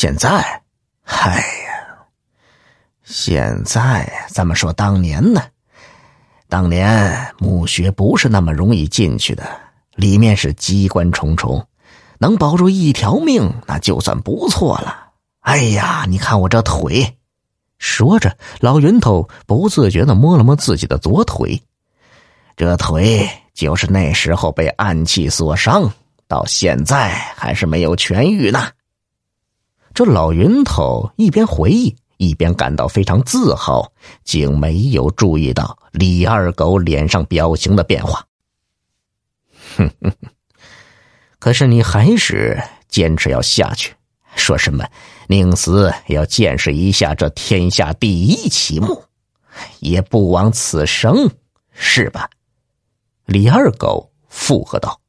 现在，哎呀，现在咱们说当年呢？当年墓穴不是那么容易进去的，里面是机关重重，能保住一条命，那就算不错了。哎呀，你看我这腿！说着，老云头不自觉的摸了摸自己的左腿，这腿就是那时候被暗器所伤，到现在还是没有痊愈呢。这老云头一边回忆。一边感到非常自豪，竟没有注意到李二狗脸上表情的变化。哼哼哼！可是你还是坚持要下去，说什么宁死要见识一下这天下第一奇木，也不枉此生，是吧？李二狗附和道：“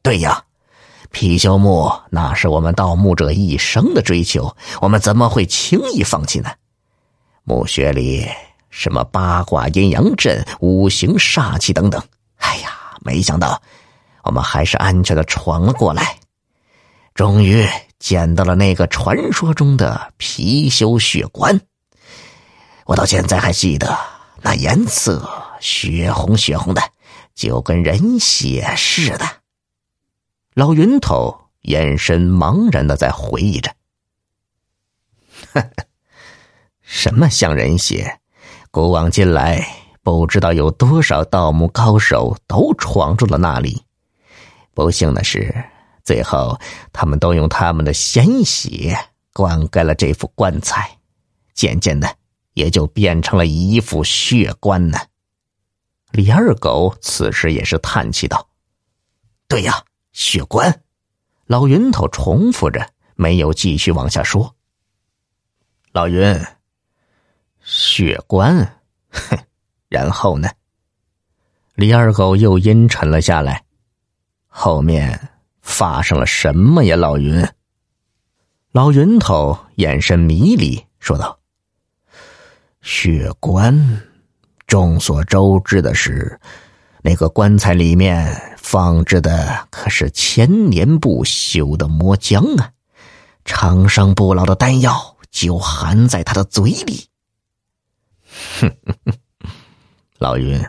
对呀。”貔貅墓，那是我们盗墓者一生的追求，我们怎么会轻易放弃呢？墓穴里什么八卦阴阳阵、五行煞气等等，哎呀，没想到我们还是安全的闯了过来，终于见到了那个传说中的貔貅血棺。我到现在还记得那颜色，血红血红的，就跟人血似的。老云头眼神茫然的在回忆着：“ 什么像人血？古往今来，不知道有多少盗墓高手都闯入了那里。不幸的是，最后他们都用他们的鲜血灌溉了这副棺材，渐渐的也就变成了一副血棺呢。”李二狗此时也是叹气道：“对呀。”血棺，老云头重复着，没有继续往下说。老云，血棺，哼，然后呢？李二狗又阴沉了下来。后面发生了什么呀？老云，老云头眼神迷离，说道：“血棺，众所周知的是，那个棺材里面。”放置的可是千年不朽的魔浆啊，长生不老的丹药就含在他的嘴里。哼，老云，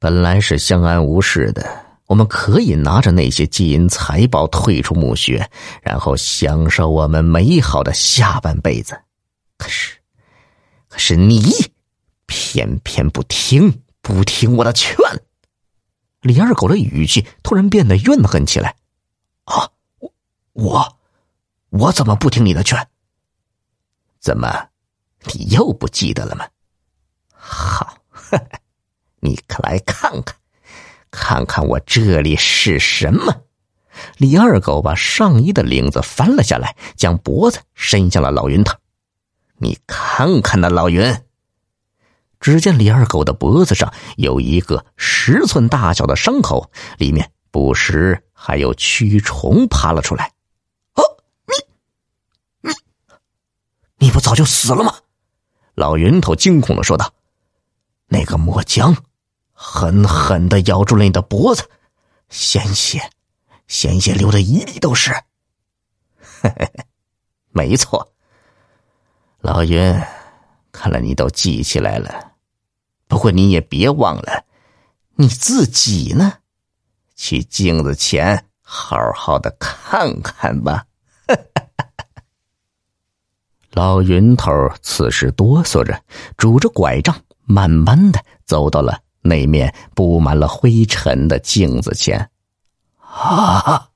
本来是相安无事的，我们可以拿着那些金银财宝退出墓穴，然后享受我们美好的下半辈子。可是，可是你偏偏不听，不听我的劝。李二狗的语气突然变得怨恨起来，“啊，我我我怎么不听你的劝？怎么，你又不记得了吗？好，你来看看，看看我这里是什么？”李二狗把上衣的领子翻了下来，将脖子伸向了老云头，“你看看那老云。”只见李二狗的脖子上有一个十寸大小的伤口，里面不时还有蛆虫爬了出来。哦，你，你，你不早就死了吗？老云头惊恐的说道：“那个墨浆狠狠的咬住了你的脖子，鲜血，鲜血流的一地都是。”嘿嘿嘿，没错，老云，看来你都记起来了。不过你也别忘了，你自己呢，去镜子前好好的看看吧。老云头此时哆嗦着，拄着拐杖，慢慢的走到了那面布满了灰尘的镜子前。啊！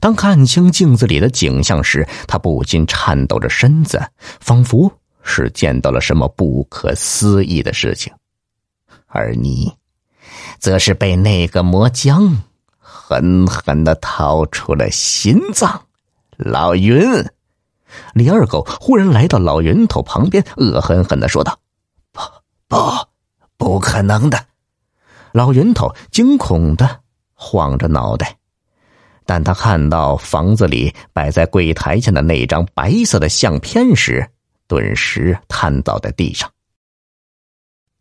当看清镜子里的景象时，他不禁颤抖着身子，仿佛。是见到了什么不可思议的事情，而你，则是被那个魔僵狠狠的掏出了心脏。老云，李二狗忽然来到老云头旁边，恶狠狠的说道：“不，不，不可能的！”老云头惊恐的晃着脑袋，但他看到房子里摆在柜台前的那张白色的相片时。顿时瘫倒在地上。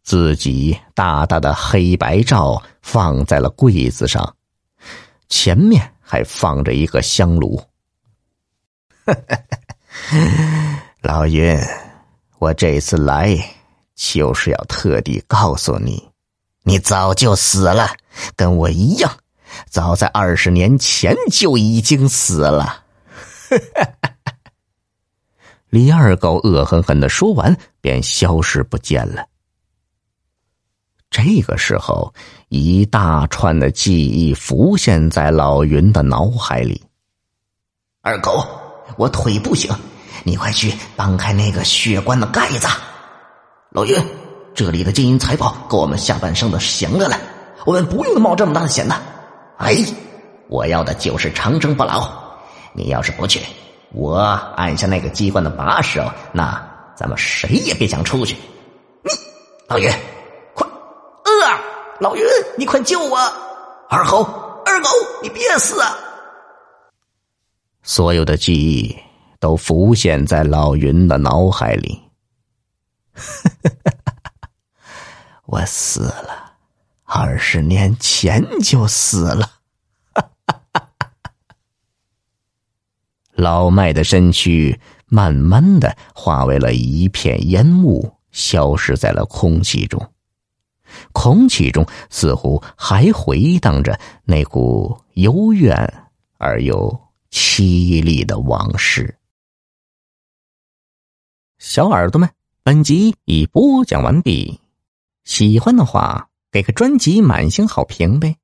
自己大大的黑白照放在了柜子上，前面还放着一个香炉。老云，我这次来就是要特地告诉你，你早就死了，跟我一样，早在二十年前就已经死了。李二狗恶狠狠的说完，便消失不见了。这个时候，一大串的记忆浮现在老云的脑海里。二狗，我腿不行，你快去搬开那个血棺的盖子。老云，这里的金银财宝够我们下半生的享乐了，我们不用冒这么大的险的。哎，我要的就是长生不老。你要是不去，我按下那个机关的把手，那咱们谁也别想出去。你，老云。老云，你快救我！二猴，二狗，你别死啊！所有的记忆都浮现在老云的脑海里。我死了，二十年前就死了。老麦的身躯慢慢的化为了一片烟雾，消失在了空气中。空气中似乎还回荡着那股幽怨而又凄厉的往事。小耳朵们，本集已播讲完毕，喜欢的话给个专辑满星好评呗。